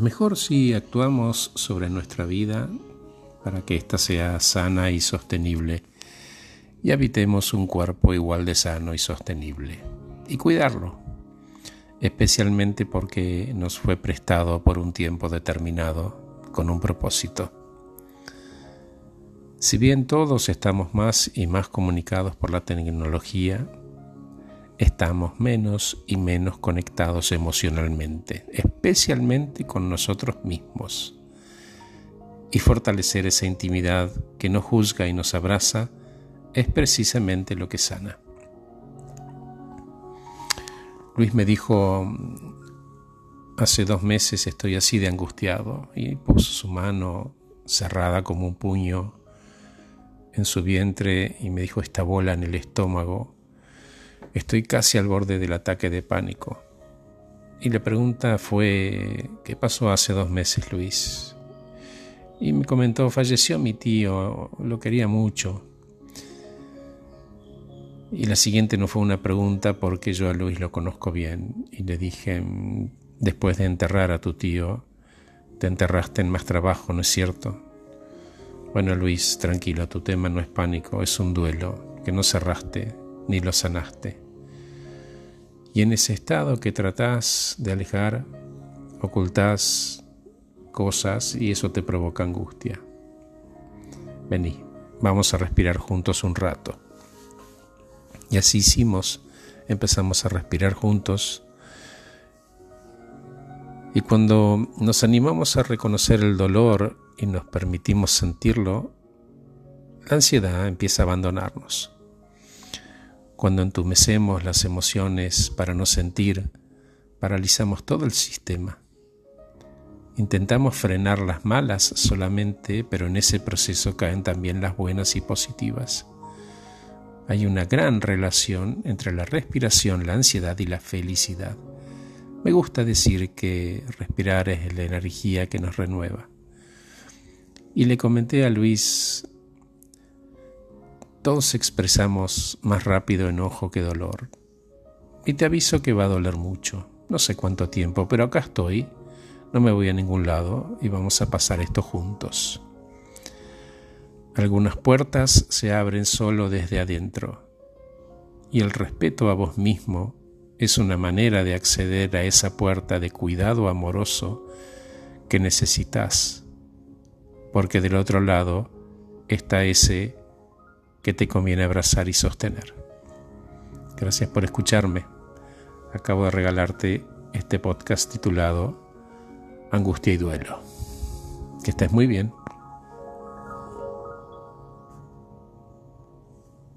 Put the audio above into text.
Mejor si actuamos sobre nuestra vida para que ésta sea sana y sostenible y habitemos un cuerpo igual de sano y sostenible. Y cuidarlo, especialmente porque nos fue prestado por un tiempo determinado con un propósito. Si bien todos estamos más y más comunicados por la tecnología, estamos menos y menos conectados emocionalmente, especialmente con nosotros mismos. Y fortalecer esa intimidad que nos juzga y nos abraza es precisamente lo que sana. Luis me dijo, hace dos meses estoy así de angustiado y puso su mano cerrada como un puño en su vientre y me dijo esta bola en el estómago Estoy casi al borde del ataque de pánico. Y la pregunta fue, ¿qué pasó hace dos meses, Luis? Y me comentó, falleció mi tío, lo quería mucho. Y la siguiente no fue una pregunta porque yo a Luis lo conozco bien. Y le dije, después de enterrar a tu tío, te enterraste en más trabajo, ¿no es cierto? Bueno, Luis, tranquilo, tu tema no es pánico, es un duelo que no cerraste, ni lo sanaste. Y en ese estado que tratás de alejar, ocultás cosas y eso te provoca angustia. Vení, vamos a respirar juntos un rato. Y así hicimos, empezamos a respirar juntos. Y cuando nos animamos a reconocer el dolor y nos permitimos sentirlo, la ansiedad empieza a abandonarnos. Cuando entumecemos las emociones para no sentir, paralizamos todo el sistema. Intentamos frenar las malas solamente, pero en ese proceso caen también las buenas y positivas. Hay una gran relación entre la respiración, la ansiedad y la felicidad. Me gusta decir que respirar es la energía que nos renueva. Y le comenté a Luis todos expresamos más rápido enojo que dolor. Y te aviso que va a doler mucho. No sé cuánto tiempo, pero acá estoy. No me voy a ningún lado y vamos a pasar esto juntos. Algunas puertas se abren solo desde adentro. Y el respeto a vos mismo es una manera de acceder a esa puerta de cuidado amoroso que necesitas. Porque del otro lado está ese que te conviene abrazar y sostener. Gracias por escucharme. Acabo de regalarte este podcast titulado Angustia y Duelo. Que estés muy bien.